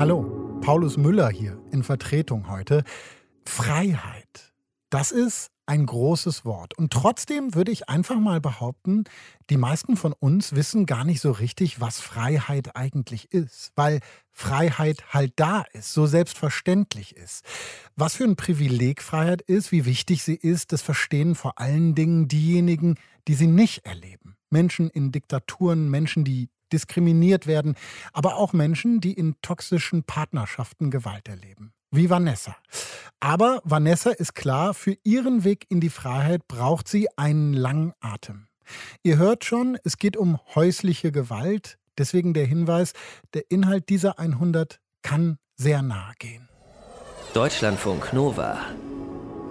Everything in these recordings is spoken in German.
Hallo, Paulus Müller hier in Vertretung heute. Freiheit, das ist ein großes Wort. Und trotzdem würde ich einfach mal behaupten, die meisten von uns wissen gar nicht so richtig, was Freiheit eigentlich ist. Weil Freiheit halt da ist, so selbstverständlich ist. Was für ein Privileg Freiheit ist, wie wichtig sie ist, das verstehen vor allen Dingen diejenigen, die sie nicht erleben. Menschen in Diktaturen, Menschen, die diskriminiert werden, aber auch Menschen, die in toxischen Partnerschaften Gewalt erleben wie Vanessa. Aber Vanessa ist klar, für ihren Weg in die Freiheit braucht sie einen langen Atem. Ihr hört schon, es geht um häusliche Gewalt. Deswegen der Hinweis, der Inhalt dieser 100 kann sehr nahe gehen. Deutschlandfunk Nova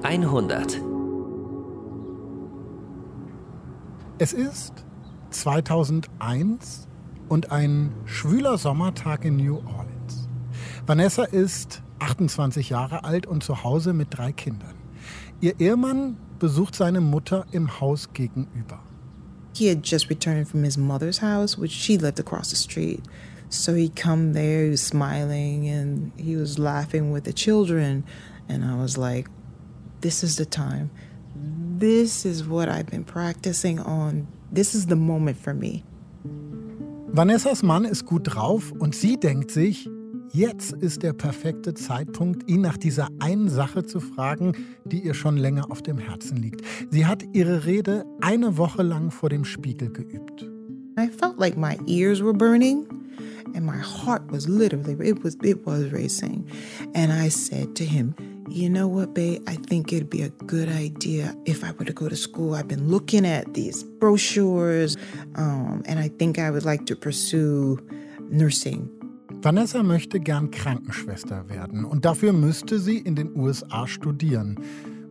100. Es ist 2001 und ein schwüler Sommertag in New Orleans. Vanessa ist 28 Jahre alt und zu Hause mit drei Kindern. Ihr Ehemann besucht seine Mutter im Haus gegenüber. He had just returned from his mother's house, which she lived across the street. So he'd come there, he was smiling and he was laughing with the children. And I was like, this is the time. This is what I've been practicing on. This is the moment for me. Vanessas Mann ist gut drauf und sie denkt sich, Jetzt ist der perfekte Zeitpunkt, ihn nach dieser einen Sache zu fragen, die ihr schon länger auf dem Herzen liegt. Sie hat ihre Rede eine Woche lang vor dem Spiegel geübt. I felt like my ears were burning and my heart was literally it was it was racing. And I said to him, you know what, babe? I think it'd be a good idea if I were to go to school. I've been looking at these brochures, um, and I think I would like to pursue nursing. Vanessa möchte gern Krankenschwester werden und dafür müsste sie in den USA studieren.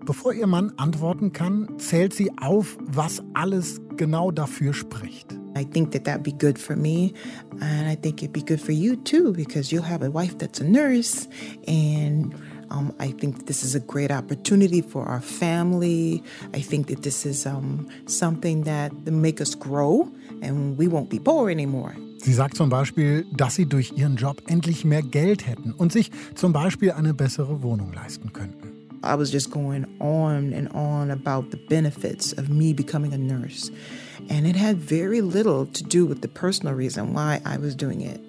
Bevor ihr Mann antworten kann, zählt sie auf, was alles genau dafür spricht. I think that that'd be good for me, and I think it'd be good for you too, because you'll have a wife that's a nurse, and um, I think this is a great opportunity for our family. I think that this is um, something that make us grow, and we won't be poor anymore. Sie sagt zum Beispiel, dass sie durch ihren Job endlich mehr Geld hätten und sich zum Beispiel eine bessere Wohnung leisten könnten. I was just going on and on about the benefits of me becoming a nurse. And it had very little to do with the personal reason why I was doing it.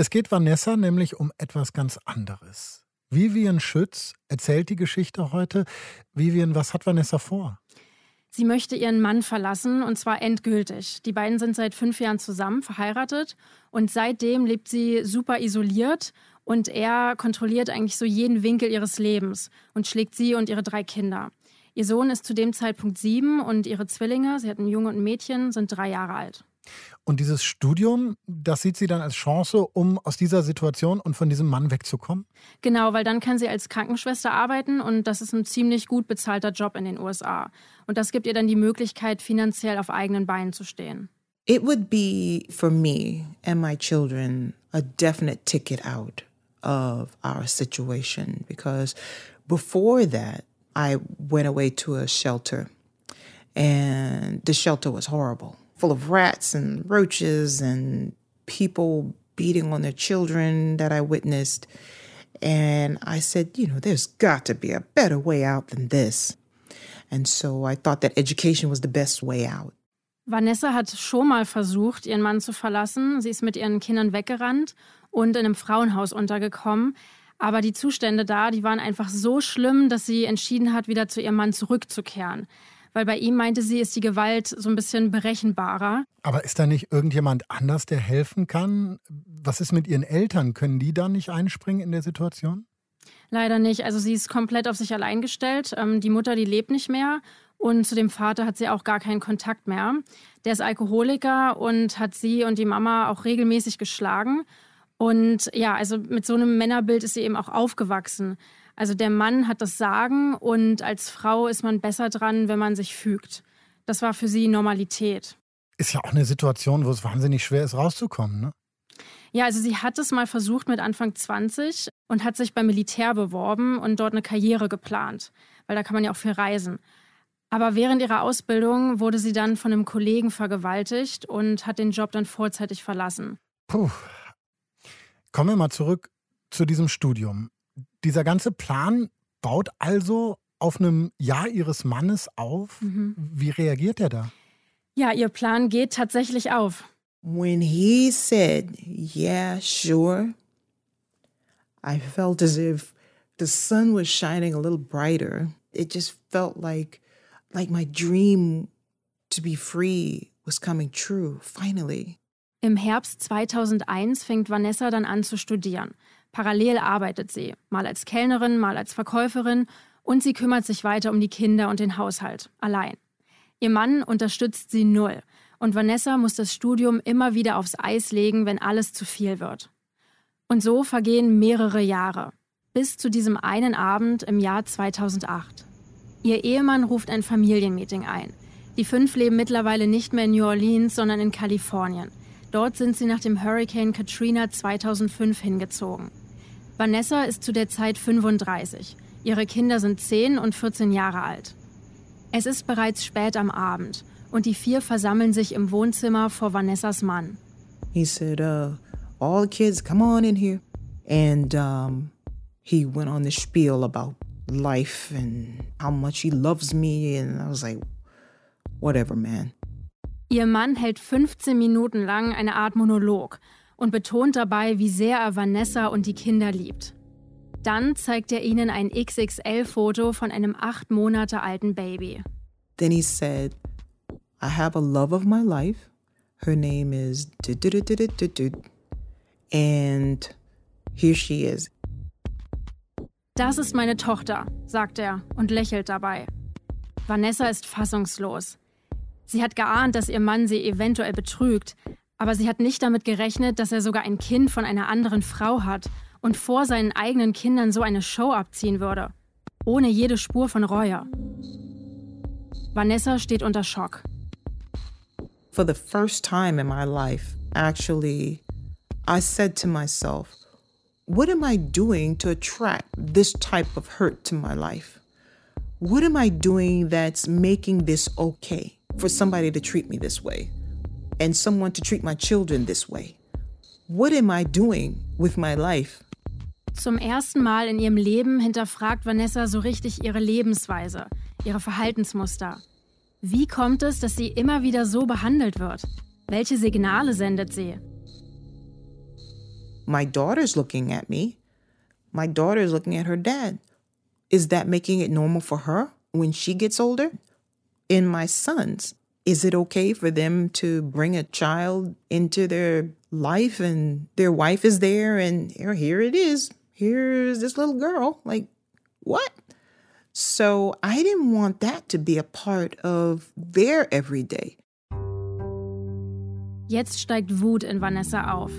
Es geht Vanessa nämlich um etwas ganz anderes. Vivian Schütz erzählt die Geschichte heute. Vivian, was hat Vanessa vor? Sie möchte ihren Mann verlassen und zwar endgültig. Die beiden sind seit fünf Jahren zusammen, verheiratet und seitdem lebt sie super isoliert und er kontrolliert eigentlich so jeden Winkel ihres Lebens und schlägt sie und ihre drei Kinder. Ihr Sohn ist zu dem Zeitpunkt sieben und ihre Zwillinge, sie hat einen Junge und ein Mädchen, sind drei Jahre alt. Und dieses Studium, das sieht sie dann als Chance, um aus dieser Situation und von diesem Mann wegzukommen? Genau, weil dann kann sie als Krankenschwester arbeiten und das ist ein ziemlich gut bezahlter Job in den USA. Und das gibt ihr dann die Möglichkeit, finanziell auf eigenen Beinen zu stehen. It would be for me and my children a definite ticket out of our situation because before that, I went away to a shelter and the shelter was horrible. Full of rats and roaches and people beating on their children that I witnessed. And I said, you know, there's got to be a better way out than this. And so I thought that education was the best way out. Vanessa hat schon mal versucht, ihren Mann zu verlassen. Sie ist mit ihren Kindern weggerannt und in einem Frauenhaus untergekommen. Aber die Zustände da, die waren einfach so schlimm, dass sie entschieden hat, wieder zu ihrem Mann zurückzukehren weil bei ihm meinte sie, ist die Gewalt so ein bisschen berechenbarer. Aber ist da nicht irgendjemand anders, der helfen kann? Was ist mit ihren Eltern? Können die da nicht einspringen in der Situation? Leider nicht. Also sie ist komplett auf sich allein gestellt. Ähm, die Mutter, die lebt nicht mehr. Und zu dem Vater hat sie auch gar keinen Kontakt mehr. Der ist Alkoholiker und hat sie und die Mama auch regelmäßig geschlagen. Und ja, also mit so einem Männerbild ist sie eben auch aufgewachsen. Also der Mann hat das Sagen und als Frau ist man besser dran, wenn man sich fügt. Das war für sie Normalität. Ist ja auch eine Situation, wo es wahnsinnig schwer ist, rauszukommen, ne? Ja, also sie hat es mal versucht mit Anfang 20 und hat sich beim Militär beworben und dort eine Karriere geplant, weil da kann man ja auch viel reisen. Aber während ihrer Ausbildung wurde sie dann von einem Kollegen vergewaltigt und hat den Job dann vorzeitig verlassen. Puh, Kommen wir mal zurück zu diesem Studium. Dieser ganze Plan baut also auf einem Ja ihres Mannes auf. Mhm. Wie reagiert er da? Ja, ihr Plan geht tatsächlich auf. When he said, yeah, sure, I felt as if the sun was shining a little brighter. It just felt like like my dream to be free was coming true finally. Im Herbst 2001 fängt Vanessa dann an zu studieren. Parallel arbeitet sie, mal als Kellnerin, mal als Verkäuferin und sie kümmert sich weiter um die Kinder und den Haushalt, allein. Ihr Mann unterstützt sie null und Vanessa muss das Studium immer wieder aufs Eis legen, wenn alles zu viel wird. Und so vergehen mehrere Jahre, bis zu diesem einen Abend im Jahr 2008. Ihr Ehemann ruft ein Familienmeeting ein. Die fünf leben mittlerweile nicht mehr in New Orleans, sondern in Kalifornien. Dort sind sie nach dem Hurricane Katrina 2005 hingezogen. Vanessa ist zu der Zeit 35. Ihre Kinder sind 10 und 14 Jahre alt. Es ist bereits spät am Abend und die vier versammeln sich im Wohnzimmer vor Vanessas Mann. He said, uh, all the kids, come on in here. And um, he went on the spiel about life and how much he loves me. And I was like, whatever, man. Ihr Mann hält 15 Minuten lang eine Art Monolog und betont dabei, wie sehr er Vanessa und die Kinder liebt. Dann zeigt er ihnen ein XXL-Foto von einem acht Monate alten Baby. Then he said, I have a love of my life. Her name is and here she is. Das ist meine Tochter, sagt er und lächelt dabei. Vanessa ist fassungslos. Sie hat geahnt, dass ihr Mann sie eventuell betrügt, aber sie hat nicht damit gerechnet, dass er sogar ein Kind von einer anderen Frau hat und vor seinen eigenen Kindern so eine Show abziehen würde. Ohne jede Spur von Reue. Vanessa steht unter Schock. For the first time in my life, actually, I said to myself, what am I doing to attract this type of hurt to my life? What am I doing that's making this okay? For somebody to treat me this way and someone to treat my children this way. What am I doing with my life? Zum ersten Mal in ihrem Leben hinterfragt Vanessa so richtig ihre Lebensweise, ihre Verhaltensmuster. Wie kommt es, dass sie immer wieder so behandelt wird? Welche Signale sendet sie? My daughter's looking at me. My daughter's looking at her dad. Is that making it normal for her when she gets older? In my sons. Is it okay for them to bring a child into their life and their wife is there and here, it is? Here's this little girl. Like, what? So I didn't want that to be a part of their everyday. Jetzt steigt Wut in Vanessa auf.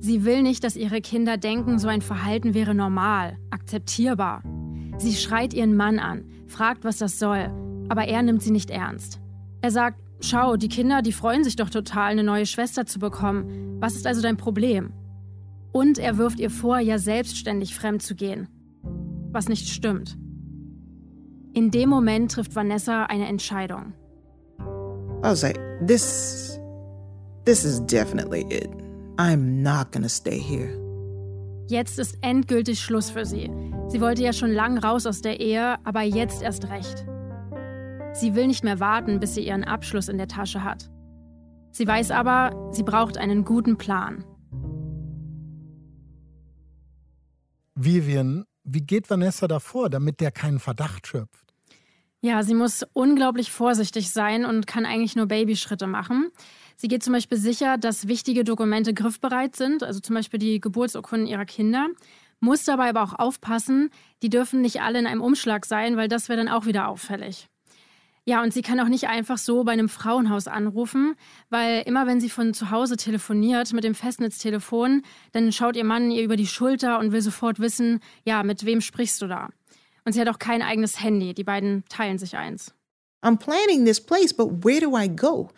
Sie will nicht, dass ihre Kinder denken, so ein Verhalten wäre normal, akzeptierbar. Sie schreit ihren Mann an, fragt, was das soll aber er nimmt sie nicht ernst. Er sagt, schau, die Kinder, die freuen sich doch total, eine neue Schwester zu bekommen. Was ist also dein Problem? Und er wirft ihr vor, ja selbstständig fremd zu gehen. Was nicht stimmt. In dem Moment trifft Vanessa eine Entscheidung. I was like, this, this is definitely it. I'm not gonna stay here. Jetzt ist endgültig Schluss für sie. Sie wollte ja schon lang raus aus der Ehe, aber jetzt erst recht. Sie will nicht mehr warten, bis sie ihren Abschluss in der Tasche hat. Sie weiß aber, sie braucht einen guten Plan. Vivian, wie geht Vanessa davor, damit der keinen Verdacht schöpft? Ja, sie muss unglaublich vorsichtig sein und kann eigentlich nur Babyschritte machen. Sie geht zum Beispiel sicher, dass wichtige Dokumente griffbereit sind, also zum Beispiel die Geburtsurkunden ihrer Kinder, muss dabei aber auch aufpassen, die dürfen nicht alle in einem Umschlag sein, weil das wäre dann auch wieder auffällig. Ja, und sie kann auch nicht einfach so bei einem Frauenhaus anrufen, weil immer wenn sie von zu Hause telefoniert mit dem Festnetztelefon, dann schaut ihr Mann ihr über die Schulter und will sofort wissen, ja, mit wem sprichst du da? Und sie hat auch kein eigenes Handy, die beiden teilen sich eins. I'm planning this place, but where do I go?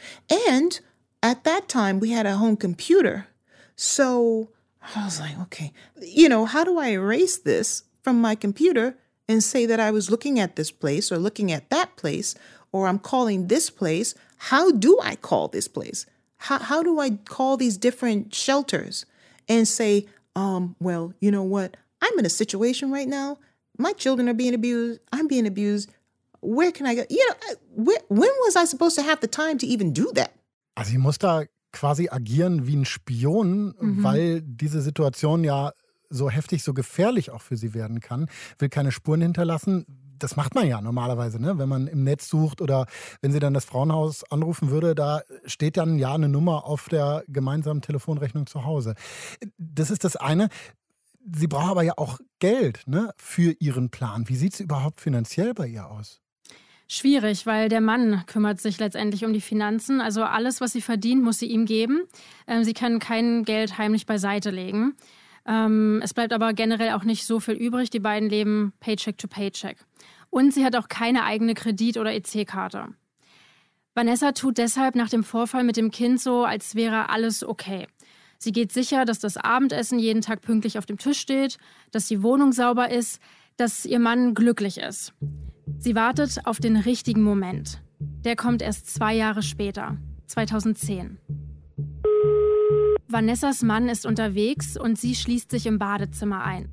And at that time we had a home computer. So I was like, okay, you know, how do I erase this from my computer and say that I was looking at this place or looking at that place or I'm calling this place. How do I call this place? How, how do I call these different shelters and say, um, well, you know what? I'm in a situation right now. My children are being abused. I'm being abused. Where can I go? You know, where, when was I supposed to have the time to even do that? Also, ich muss da quasi agieren wie ein Spion, mhm. weil diese Situation ja so heftig, so gefährlich auch für sie werden kann. Will keine Spuren hinterlassen. Das macht man ja normalerweise, ne? wenn man im Netz sucht oder wenn sie dann das Frauenhaus anrufen würde, da steht dann ja eine Nummer auf der gemeinsamen Telefonrechnung zu Hause. Das ist das eine. Sie braucht aber ja auch Geld ne, für ihren Plan. Wie sieht es überhaupt finanziell bei ihr aus? Schwierig, weil der Mann kümmert sich letztendlich um die Finanzen. Also alles, was sie verdient, muss sie ihm geben. Ähm, sie kann kein Geld heimlich beiseite legen. Ähm, es bleibt aber generell auch nicht so viel übrig. Die beiden leben Paycheck to Paycheck. Und sie hat auch keine eigene Kredit- oder EC-Karte. Vanessa tut deshalb nach dem Vorfall mit dem Kind so, als wäre alles okay. Sie geht sicher, dass das Abendessen jeden Tag pünktlich auf dem Tisch steht, dass die Wohnung sauber ist, dass ihr Mann glücklich ist. Sie wartet auf den richtigen Moment. Der kommt erst zwei Jahre später, 2010. Vanessas Mann ist unterwegs und sie schließt sich im Badezimmer ein.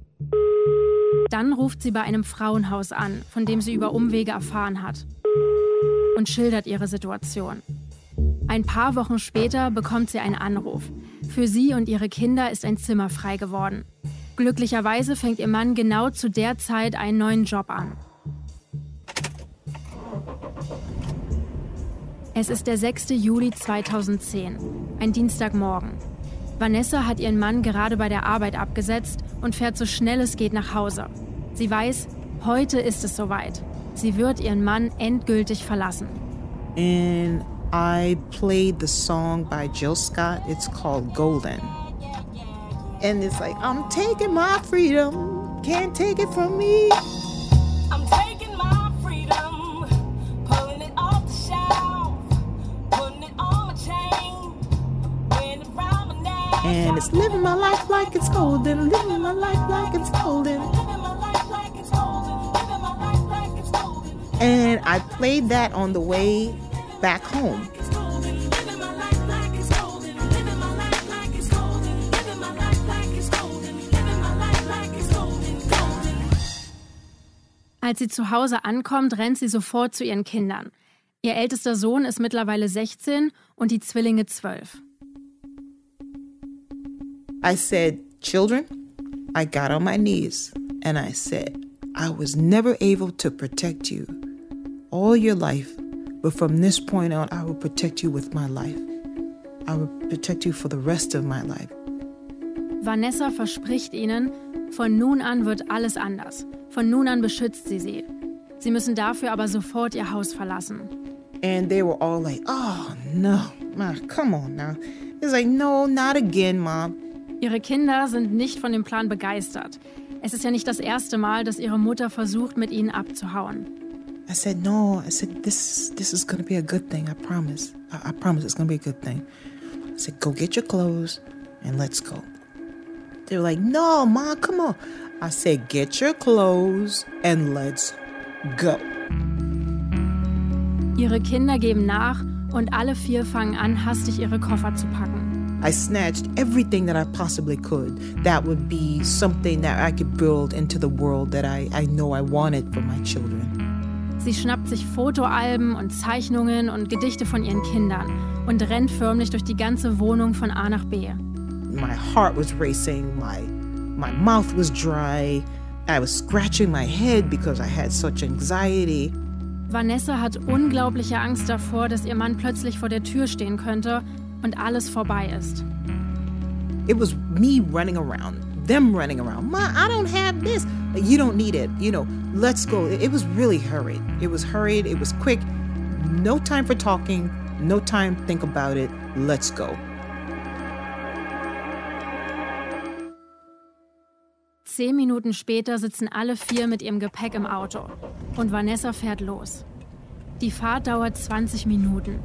Dann ruft sie bei einem Frauenhaus an, von dem sie über Umwege erfahren hat, und schildert ihre Situation. Ein paar Wochen später bekommt sie einen Anruf. Für sie und ihre Kinder ist ein Zimmer frei geworden. Glücklicherweise fängt ihr Mann genau zu der Zeit einen neuen Job an. Es ist der 6. Juli 2010, ein Dienstagmorgen. Vanessa hat ihren Mann gerade bei der Arbeit abgesetzt und fährt so schnell es geht nach Hause. Sie weiß, heute ist es soweit. Sie wird ihren Mann endgültig verlassen. And I played the song by Jill Scott. It's called Golden. And it's like, I'm taking my freedom, can't take it from me. And it's living my life like it's golden, living my life like it's golden. And I played that on the way back home. Als sie zu Hause ankommt, rennt sie sofort zu ihren Kindern. Ihr ältester Sohn ist mittlerweile 16 und die Zwillinge 12. I said, Children, I got on my knees and I said, I was never able to protect you all your life, but from this point on, I will protect you with my life. I will protect you for the rest of my life. Vanessa verspricht ihnen, von nun an wird alles anders. Von nun an beschützt sie sie. Sie müssen dafür aber sofort ihr Haus verlassen. And they were all like, oh no, ma, come on now. It's like, no, not again, mom. Ihre Kinder sind nicht von dem Plan begeistert. Es ist ja nicht das erste Mal, dass ihre Mutter versucht, mit ihnen abzuhauen. I said, no. I said, this, this is going to be a good thing. I promise. I, I promise it's going to be a good thing. I said, go get your clothes and let's go. They were like, no, Ma, come on. I said, get your clothes and let's go. Ihre Kinder geben nach und alle vier fangen an, hastig ihre Koffer zu packen. I snatched everything that I possibly could that would be something that I could build into the world that I, I know I wanted for my children. Sie schnappt sich Fotoalben und Zeichnungen und Gedichte von ihren Kindern und rennt förmlich durch die ganze Wohnung von A nach B. My heart was racing, my, my mouth was dry, I was scratching my head because I had such anxiety. Vanessa hat unglaubliche Angst davor, dass ihr Mann plötzlich vor der Tür stehen könnte und alles vorbei ist. It was me running around, them running around. Ma, I don't have this. You don't need it. You know, let's go. It was really hurried. It was hurried. It was quick. No time for talking. No time think about it. Let's go. Zehn Minuten später sitzen alle vier mit ihrem Gepäck im Auto und Vanessa fährt los. Die Fahrt dauert 20 Minuten.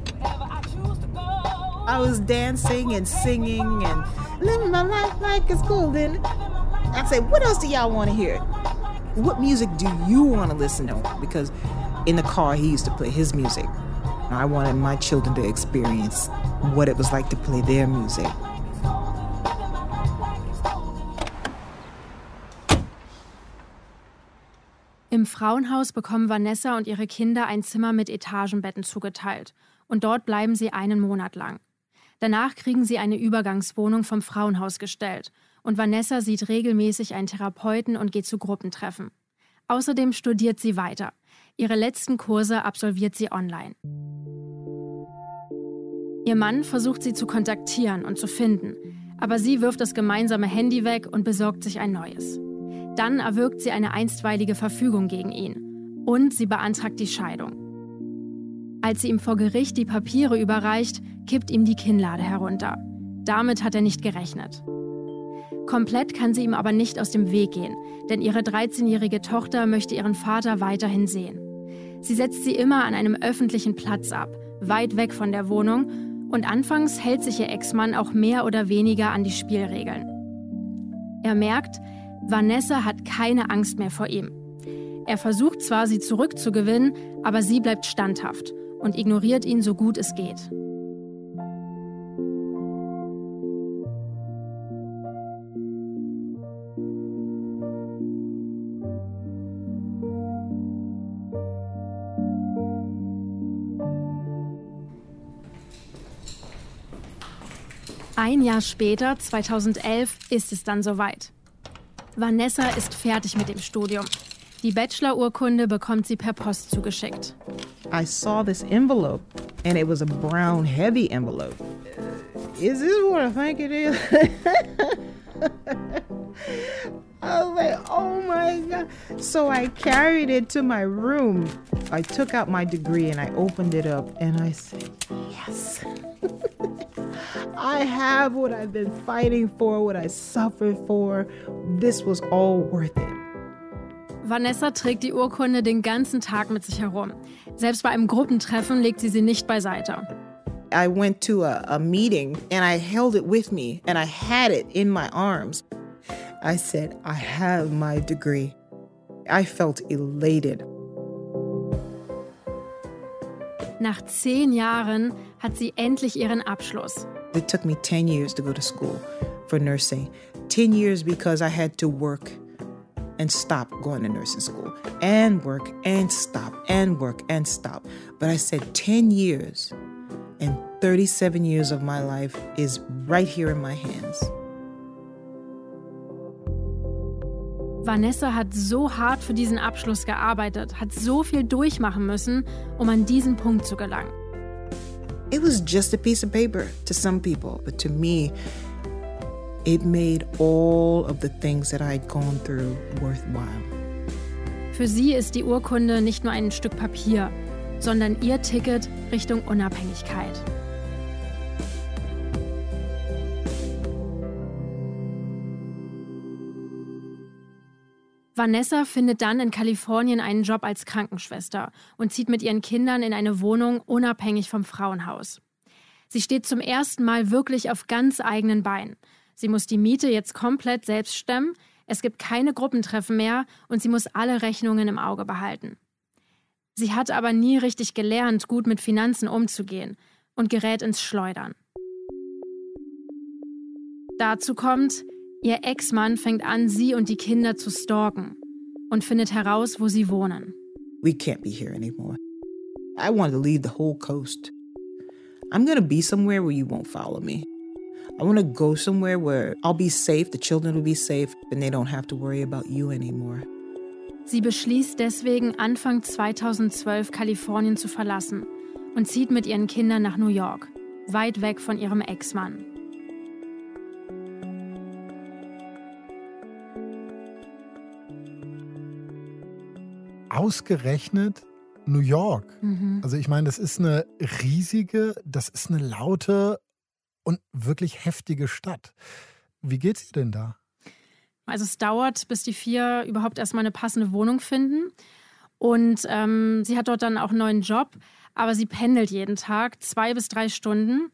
I was dancing and singing and living my life like it's golden. I say, what else do y'all want to hear? What music do you want to listen to? Because in the car, he used to play his music. I wanted my children to experience what it was like to play their music. Im Frauenhaus bekommen Vanessa und ihre Kinder ein Zimmer mit Etagenbetten zugeteilt und dort bleiben sie einen Monat lang. Danach kriegen sie eine Übergangswohnung vom Frauenhaus gestellt. Und Vanessa sieht regelmäßig einen Therapeuten und geht zu Gruppentreffen. Außerdem studiert sie weiter. Ihre letzten Kurse absolviert sie online. Ihr Mann versucht sie zu kontaktieren und zu finden, aber sie wirft das gemeinsame Handy weg und besorgt sich ein neues. Dann erwirkt sie eine einstweilige Verfügung gegen ihn und sie beantragt die Scheidung. Als sie ihm vor Gericht die Papiere überreicht, kippt ihm die Kinnlade herunter. Damit hat er nicht gerechnet. Komplett kann sie ihm aber nicht aus dem Weg gehen, denn ihre 13-jährige Tochter möchte ihren Vater weiterhin sehen. Sie setzt sie immer an einem öffentlichen Platz ab, weit weg von der Wohnung, und anfangs hält sich ihr Ex-Mann auch mehr oder weniger an die Spielregeln. Er merkt, Vanessa hat keine Angst mehr vor ihm. Er versucht zwar, sie zurückzugewinnen, aber sie bleibt standhaft und ignoriert ihn so gut es geht. Ein Jahr später, 2011, ist es dann soweit. Vanessa ist fertig mit dem Studium. Die Bachelor-Urkunde bekommt sie per Post zugeschickt. I saw this envelope and it was a brown heavy envelope. Is this what I think it is? I was like, oh my God. So I carried it to my room. I took out my degree and I opened it up and I said, yes. I have what I've been fighting for, what I suffered for. This was all worth it. Vanessa trägt die Urkunde den ganzen Tag mit sich herum. Selbst bei einem Gruppentreffen legt sie sie nicht beiseite. I went to a, a meeting and I held it with me and I had it in my arms. I said, I have my degree. I felt elated. Nach zehn Jahren hat sie endlich ihren Abschluss. It took me 10 years to go to school for nursing. 10 years because I had to work and stop going to nursing school and work and stop and work and stop. But I said 10 years and 37 years of my life is right here in my hands. Vanessa hat so hart für diesen Abschluss gearbeitet, hat so viel durchmachen müssen, um an diesen Punkt zu gelangen. It was just a piece of paper to some people, but to me, it made all of the things that I'd gone through worthwhile. Für sie ist die Urkunde nicht nur ein Stück Papier, sondern ihr Ticket Richtung Unabhängigkeit. Vanessa findet dann in Kalifornien einen Job als Krankenschwester und zieht mit ihren Kindern in eine Wohnung unabhängig vom Frauenhaus. Sie steht zum ersten Mal wirklich auf ganz eigenen Beinen. Sie muss die Miete jetzt komplett selbst stemmen, es gibt keine Gruppentreffen mehr und sie muss alle Rechnungen im Auge behalten. Sie hat aber nie richtig gelernt, gut mit Finanzen umzugehen und gerät ins Schleudern. Dazu kommt, Ihr Ex-Mann fängt an, sie und die Kinder zu stalken und findet heraus, wo sie wohnen. We can't be here anymore. I want to leave the whole coast. I'm to be somewhere where you won't follow me. I want to go somewhere where I'll be safe, the children will be safe, and they don't have to worry about you anymore. Sie beschließt deswegen, Anfang 2012 Kalifornien zu verlassen und zieht mit ihren Kindern nach New York, weit weg von ihrem Ex-Mann. ausgerechnet New York. Mhm. Also ich meine, das ist eine riesige, das ist eine laute und wirklich heftige Stadt. Wie geht's ihr denn da? Also es dauert, bis die vier überhaupt erstmal eine passende Wohnung finden. Und ähm, sie hat dort dann auch einen neuen Job, aber sie pendelt jeden Tag zwei bis drei Stunden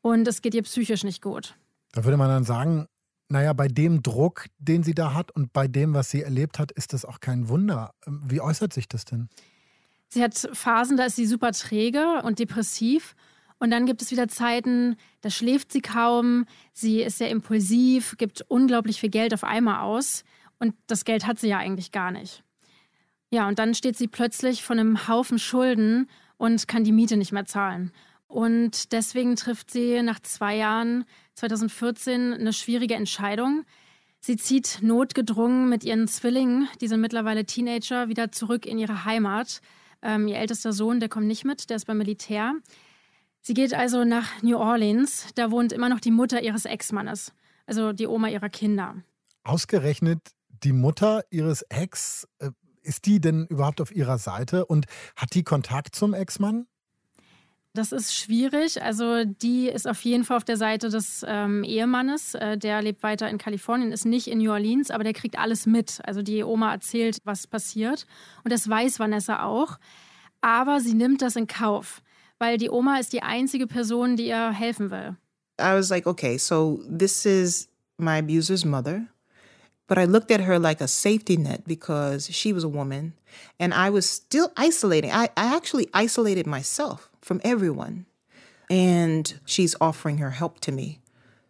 und es geht ihr psychisch nicht gut. Da würde man dann sagen, naja, bei dem Druck, den sie da hat und bei dem, was sie erlebt hat, ist das auch kein Wunder. Ähm, wie äußert sich das denn? Sie hat Phasen, da ist sie super träge und depressiv. Und dann gibt es wieder Zeiten, da schläft sie kaum, sie ist sehr impulsiv, gibt unglaublich viel Geld auf einmal aus. Und das Geld hat sie ja eigentlich gar nicht. Ja, und dann steht sie plötzlich von einem Haufen Schulden und kann die Miete nicht mehr zahlen. Und deswegen trifft sie nach zwei Jahren, 2014, eine schwierige Entscheidung. Sie zieht notgedrungen mit ihren Zwillingen, die sind mittlerweile Teenager, wieder zurück in ihre Heimat. Ähm, ihr ältester Sohn, der kommt nicht mit, der ist beim Militär. Sie geht also nach New Orleans. Da wohnt immer noch die Mutter ihres Ex-Mannes, also die Oma ihrer Kinder. Ausgerechnet die Mutter ihres Ex, äh, ist die denn überhaupt auf ihrer Seite und hat die Kontakt zum Ex-Mann? Das ist schwierig. Also die ist auf jeden Fall auf der Seite des ähm, Ehemannes. Äh, der lebt weiter in Kalifornien, ist nicht in New Orleans, aber der kriegt alles mit. Also die Oma erzählt, was passiert. Und das weiß Vanessa auch. Aber sie nimmt das in Kauf, weil die Oma ist die einzige Person, die ihr helfen will. I was like, okay, so this is my abuser's mother. But I looked at her like a safety net because she was a woman and I was still isolating. I, I actually isolated myself from everyone. And she's offering her help to me.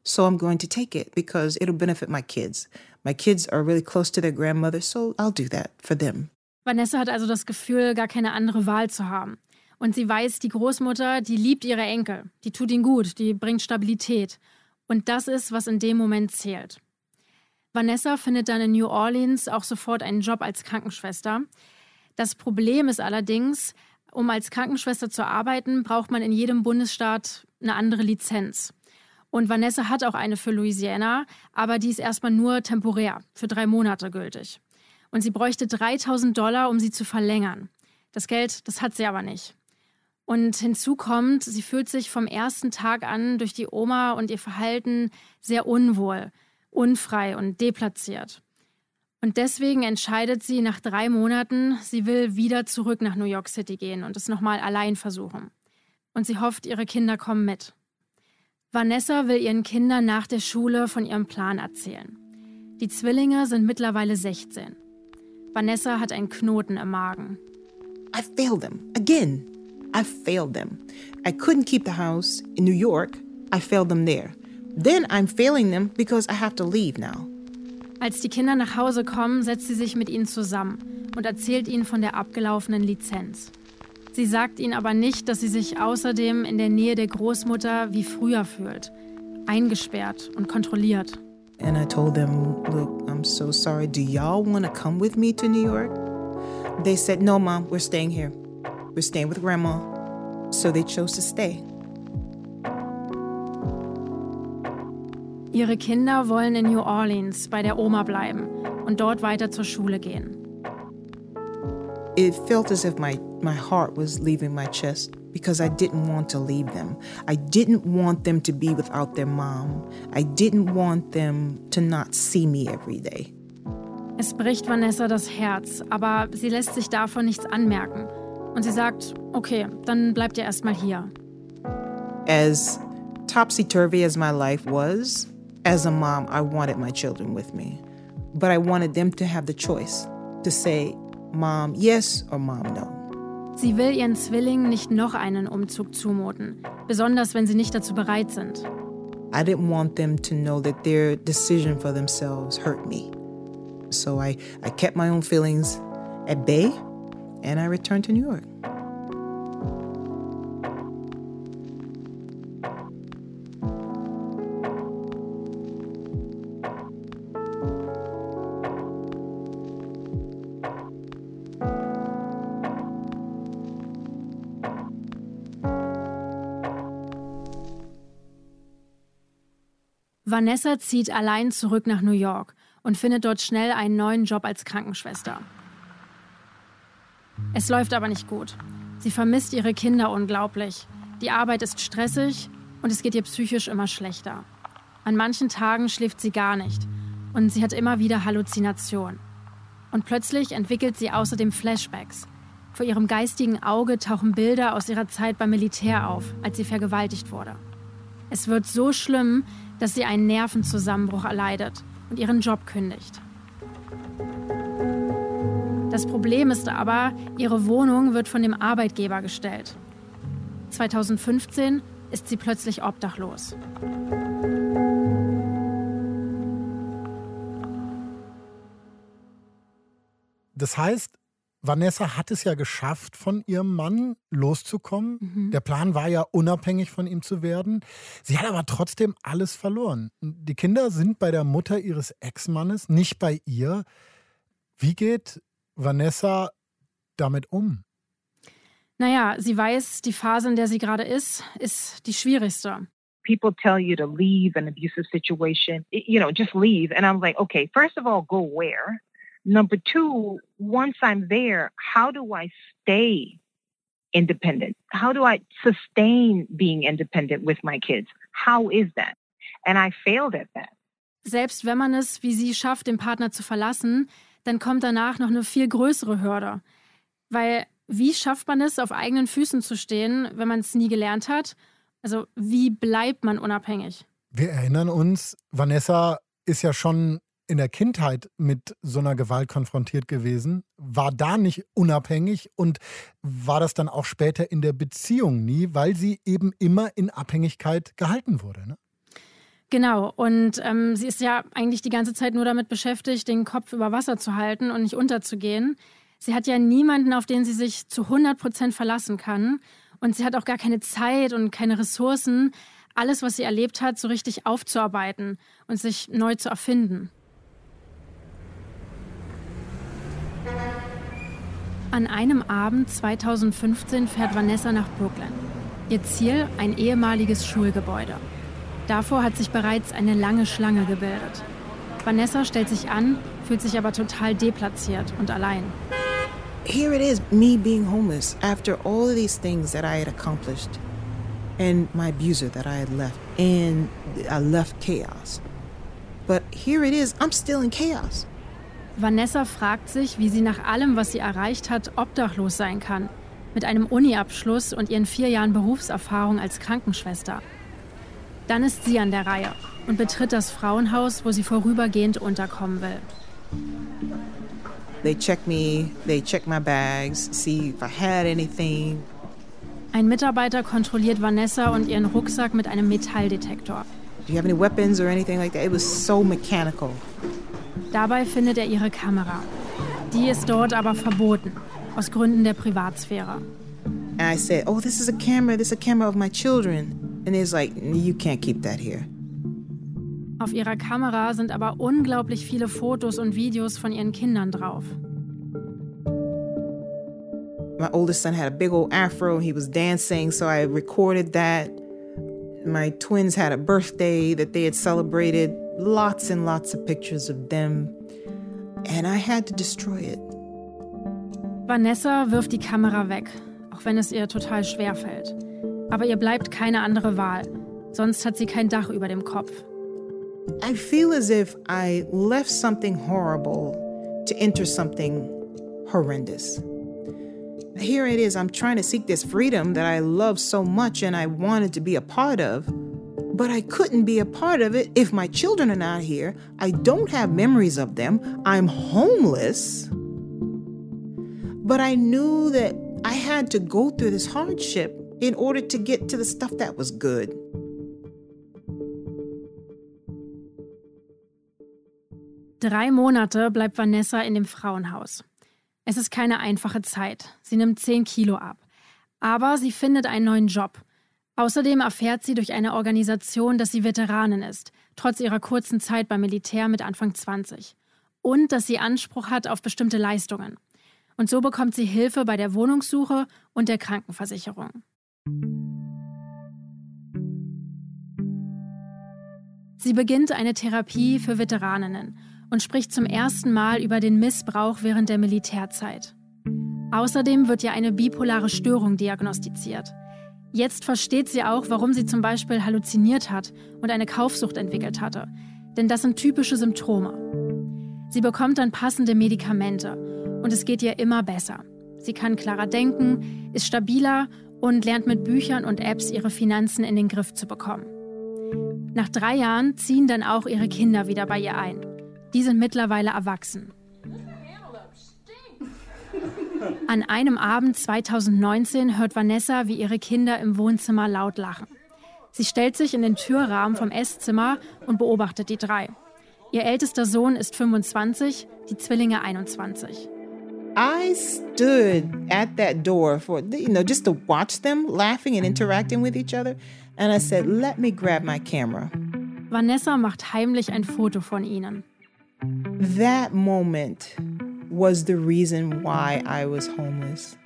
So I'm going to take it because it'll benefit my kids. My kids are really close to their grandmother, so I'll do that for them. Vanessa hat also das Gefühl, gar keine andere Wahl zu haben. Und sie weiß, die Großmutter, die liebt ihre Enkel. Die tut ihnen gut, die bringt Stabilität. Und das ist, was in dem Moment zählt. Vanessa findet dann in New Orleans auch sofort einen Job als Krankenschwester. Das Problem ist allerdings, um als Krankenschwester zu arbeiten, braucht man in jedem Bundesstaat eine andere Lizenz. Und Vanessa hat auch eine für Louisiana, aber die ist erstmal nur temporär, für drei Monate gültig. Und sie bräuchte 3000 Dollar, um sie zu verlängern. Das Geld, das hat sie aber nicht. Und hinzu kommt, sie fühlt sich vom ersten Tag an durch die Oma und ihr Verhalten sehr unwohl unfrei und deplatziert. Und deswegen entscheidet sie nach drei Monaten, sie will wieder zurück nach New York City gehen und es nochmal allein versuchen. Und sie hofft, ihre Kinder kommen mit. Vanessa will ihren Kindern nach der Schule von ihrem Plan erzählen. Die Zwillinge sind mittlerweile 16. Vanessa hat einen Knoten im Magen. I failed them again. I failed them. I couldn't keep the house in New York. I failed them there. Then I'm failing them because I have to leave now. Als die Kinder nach Hause kommen, setzt sie sich mit ihnen zusammen und erzählt ihnen von der abgelaufenen Lizenz. Sie sagt ihnen aber nicht, dass sie sich außerdem in der Nähe der Großmutter wie früher fühlt, eingesperrt und kontrolliert. And I told them, look, I'm so sorry. Do y'all want to come with me to New York? They said, no, mom, we're staying here. We're staying with grandma. So they chose to stay. Ihre Kinder wollen in New Orleans bei der Oma bleiben und dort weiter zur Schule gehen. It felt as if my, my heart was leaving my chest because I didn't want to leave them. I didn't want them to be without their mom. I didn't want them to not see me every day. Es bricht Vanessa das Herz, aber sie lässt sich davon nichts anmerken. Und sie sagt, okay, dann bleibt ihr erstmal hier. As topsy-turvy as my life was, as a mom, I wanted my children with me, but I wanted them to have the choice to say, Mom, yes or Mom, no. Sie will ihren Zwillingen nicht noch einen Umzug zumuten, besonders wenn sie nicht dazu bereit sind. I didn't want them to know that their decision for themselves hurt me. So I, I kept my own feelings at bay and I returned to New York. Vanessa zieht allein zurück nach New York und findet dort schnell einen neuen Job als Krankenschwester. Es läuft aber nicht gut. Sie vermisst ihre Kinder unglaublich. Die Arbeit ist stressig und es geht ihr psychisch immer schlechter. An manchen Tagen schläft sie gar nicht und sie hat immer wieder Halluzinationen. Und plötzlich entwickelt sie außerdem Flashbacks. Vor ihrem geistigen Auge tauchen Bilder aus ihrer Zeit beim Militär auf, als sie vergewaltigt wurde. Es wird so schlimm, dass sie einen Nervenzusammenbruch erleidet und ihren Job kündigt. Das Problem ist aber, ihre Wohnung wird von dem Arbeitgeber gestellt. 2015 ist sie plötzlich obdachlos. Das heißt, Vanessa hat es ja geschafft, von ihrem Mann loszukommen. Mhm. Der Plan war ja, unabhängig von ihm zu werden. Sie hat aber trotzdem alles verloren. Die Kinder sind bei der Mutter ihres Ex-Mannes, nicht bei ihr. Wie geht Vanessa damit um? Naja, sie weiß, die Phase, in der sie gerade ist, ist die schwierigste. People tell you to leave an abusive situation, you know, just leave. And I'm like, okay, first of all, go where? Number two, once I'm there, how do I stay independent? How do I sustain being independent with my kids? How is that? And I failed at that. Selbst wenn man es, wie sie schafft, den Partner zu verlassen, dann kommt danach noch eine viel größere Hürde. Weil wie schafft man es, auf eigenen Füßen zu stehen, wenn man es nie gelernt hat? Also wie bleibt man unabhängig? Wir erinnern uns, Vanessa ist ja schon in der Kindheit mit so einer Gewalt konfrontiert gewesen, war da nicht unabhängig und war das dann auch später in der Beziehung nie, weil sie eben immer in Abhängigkeit gehalten wurde. Ne? Genau, und ähm, sie ist ja eigentlich die ganze Zeit nur damit beschäftigt, den Kopf über Wasser zu halten und nicht unterzugehen. Sie hat ja niemanden, auf den sie sich zu 100 Prozent verlassen kann. Und sie hat auch gar keine Zeit und keine Ressourcen, alles, was sie erlebt hat, so richtig aufzuarbeiten und sich neu zu erfinden. An einem Abend 2015 fährt Vanessa nach Brooklyn. Ihr Ziel ein ehemaliges Schulgebäude. Davor hat sich bereits eine lange Schlange gebildet. Vanessa stellt sich an, fühlt sich aber total deplatziert und allein. here it is, me being homeless after all of these things that I had accomplished and my abuser that I had left. And I left chaos. But here it is, I'm still in chaos. Vanessa fragt sich, wie sie nach allem, was sie erreicht hat, obdachlos sein kann. Mit einem Uni-Abschluss und ihren vier Jahren Berufserfahrung als Krankenschwester. Dann ist sie an der Reihe und betritt das Frauenhaus, wo sie vorübergehend unterkommen will. They check me, they check my bags, see if I had anything. Ein Mitarbeiter kontrolliert Vanessa und ihren Rucksack mit einem Metalldetektor. Do you have any weapons or anything like that? It was so mechanical. Dabei findet er ihre Kamera. Die ist dort aber verboten, aus Gründen der Privatsphäre. And I said, "Oh, this is a camera. This is a camera of my children." And he's like, "You can't keep that here." Auf ihrer Kamera sind aber unglaublich viele Fotos und Videos von ihren Kindern drauf. My oldest son had a big old afro. He was dancing, so I recorded that. My twins had a birthday that they had celebrated. Lots and lots of pictures of them. And I had to destroy it. Vanessa wirft die Kamera weg, auch wenn es ihr total schwer fällt. Aber ihr bleibt keine andere Wahl. Sonst hat sie kein Dach über dem Kopf. I feel as if I left something horrible to enter something horrendous. Here it is, I'm trying to seek this freedom that I love so much and I wanted to be a part of, but I couldn't be a part of it if my children are not here. I don't have memories of them. I'm homeless. But I knew that I had to go through this hardship in order to get to the stuff that was good. Drei Monate bleibt Vanessa in dem Frauenhaus. Es ist keine einfache Zeit. Sie nimmt 10 Kilo ab. Aber sie findet einen neuen Job. Außerdem erfährt sie durch eine Organisation, dass sie Veteranin ist, trotz ihrer kurzen Zeit beim Militär mit Anfang 20. Und dass sie Anspruch hat auf bestimmte Leistungen. Und so bekommt sie Hilfe bei der Wohnungssuche und der Krankenversicherung. Sie beginnt eine Therapie für Veteraninnen und spricht zum ersten Mal über den Missbrauch während der Militärzeit. Außerdem wird ihr eine bipolare Störung diagnostiziert. Jetzt versteht sie auch, warum sie zum Beispiel halluziniert hat und eine Kaufsucht entwickelt hatte. Denn das sind typische Symptome. Sie bekommt dann passende Medikamente und es geht ihr immer besser. Sie kann klarer denken, ist stabiler und lernt mit Büchern und Apps ihre Finanzen in den Griff zu bekommen. Nach drei Jahren ziehen dann auch ihre Kinder wieder bei ihr ein. Die sind mittlerweile erwachsen. An einem Abend 2019 hört Vanessa, wie ihre Kinder im Wohnzimmer laut lachen. Sie stellt sich in den Türrahmen vom Esszimmer und beobachtet die drei. Ihr ältester Sohn ist 25, die Zwillinge 21. I stood at that door for, you know, just to watch them laughing and interacting with each other. And I said, let me grab my camera. Vanessa macht heimlich ein Foto von ihnen. That moment was the reason why I was homeless.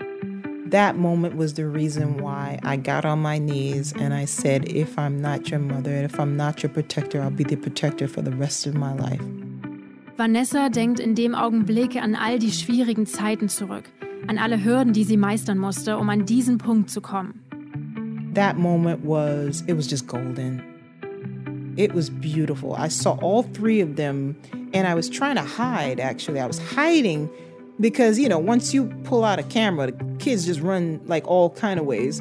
That moment was the reason why I got on my knees and I said, if I'm not your mother and if I'm not your protector, I'll be the protector for the rest of my life. Vanessa denkt in dem Augenblick an all die schwierigen Zeiten zurück, an alle Hürden, die sie meistern musste, um an diesen Punkt zu kommen. That moment was, it was just golden. It was beautiful. I saw all three of them and I was trying to hide actually. I was hiding because, you know, once you pull out a camera, the kids just run like all kind of ways.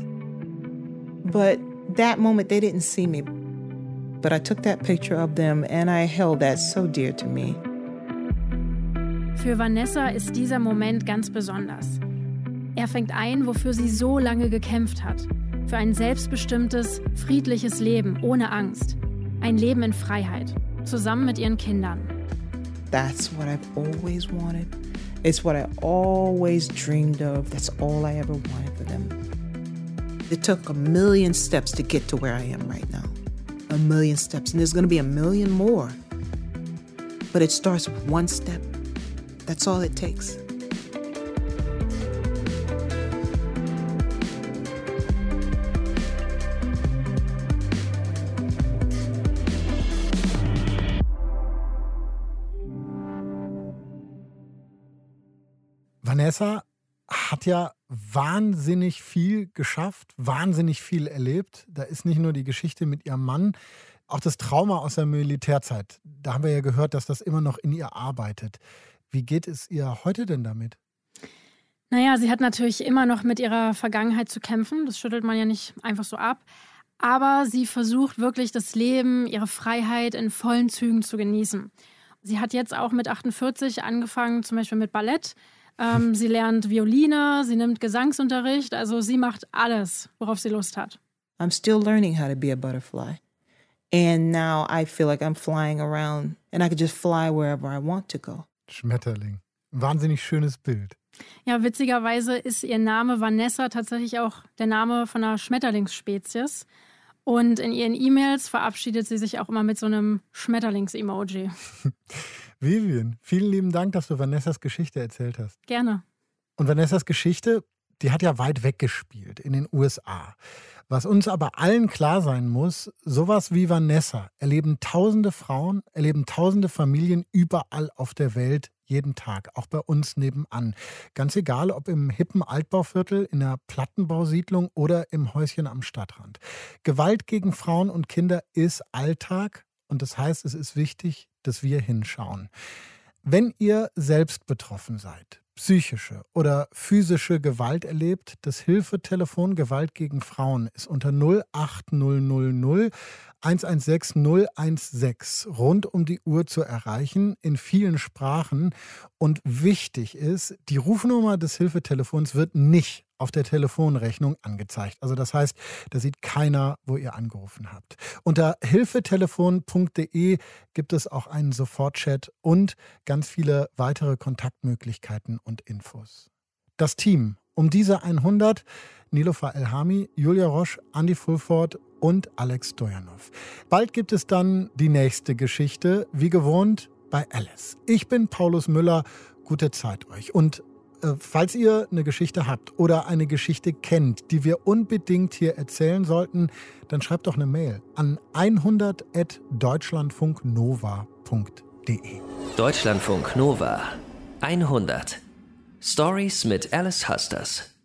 But that moment they didn't see me. But I took that picture of them and I held that so dear to me. Für Vanessa ist dieser Moment ganz besonders. Er fängt ein, wofür sie so lange gekämpft hat. Für ein selbstbestimmtes, friedliches Leben ohne Angst. Ein Leben in Freiheit, zusammen mit ihren Kindern. That's what I've always wanted. It's what I always dreamed of. That's all I ever wanted for them. It took a million steps to get to where I am right now. A million steps. And there's going to be a million more. But it starts with one step That's all it takes. Vanessa hat ja wahnsinnig viel geschafft, wahnsinnig viel erlebt. Da ist nicht nur die Geschichte mit ihrem Mann, auch das Trauma aus der Militärzeit. Da haben wir ja gehört, dass das immer noch in ihr arbeitet. Wie geht es ihr heute denn damit? Naja, sie hat natürlich immer noch mit ihrer Vergangenheit zu kämpfen. Das schüttelt man ja nicht einfach so ab. Aber sie versucht wirklich das Leben, ihre Freiheit in vollen Zügen zu genießen. Sie hat jetzt auch mit 48 angefangen, zum Beispiel mit Ballett. Ähm, sie lernt Violine, sie nimmt Gesangsunterricht. Also sie macht alles, worauf sie Lust hat. I'm still learning how to be a butterfly. And now I feel like I'm flying around and I can just fly wherever I want to go. Schmetterling. Wahnsinnig schönes Bild. Ja, witzigerweise ist ihr Name Vanessa tatsächlich auch der Name von einer Schmetterlingsspezies. Und in ihren E-Mails verabschiedet sie sich auch immer mit so einem Schmetterlings-Emoji. Vivian, vielen lieben Dank, dass du Vanessas Geschichte erzählt hast. Gerne. Und Vanessas Geschichte, die hat ja weit weggespielt in den USA. Was uns aber allen klar sein muss, sowas wie Vanessa erleben tausende Frauen, erleben tausende Familien überall auf der Welt jeden Tag, auch bei uns nebenan. Ganz egal, ob im hippen Altbauviertel, in der Plattenbausiedlung oder im Häuschen am Stadtrand. Gewalt gegen Frauen und Kinder ist Alltag und das heißt, es ist wichtig, dass wir hinschauen. Wenn ihr selbst betroffen seid, psychische oder physische Gewalt erlebt, das Hilfetelefon Gewalt gegen Frauen ist unter 08000 116 016 rund um die Uhr zu erreichen, in vielen Sprachen. Und wichtig ist, die Rufnummer des Hilfetelefons wird nicht auf der Telefonrechnung angezeigt. Also das heißt, da sieht keiner, wo ihr angerufen habt. Unter hilfetelefon.de gibt es auch einen Sofortchat und ganz viele weitere Kontaktmöglichkeiten und Infos. Das Team um diese 100 Nilofa Elhami, Julia Roche, Andy Fulford und Alex Stojanov. Bald gibt es dann die nächste Geschichte, wie gewohnt bei Alice. Ich bin Paulus Müller. Gute Zeit euch. Und falls ihr eine Geschichte habt oder eine Geschichte kennt, die wir unbedingt hier erzählen sollten, dann schreibt doch eine Mail an 100.deutschlandfunknova.de. Deutschlandfunk Nova 100 Stories mit Alice Husters.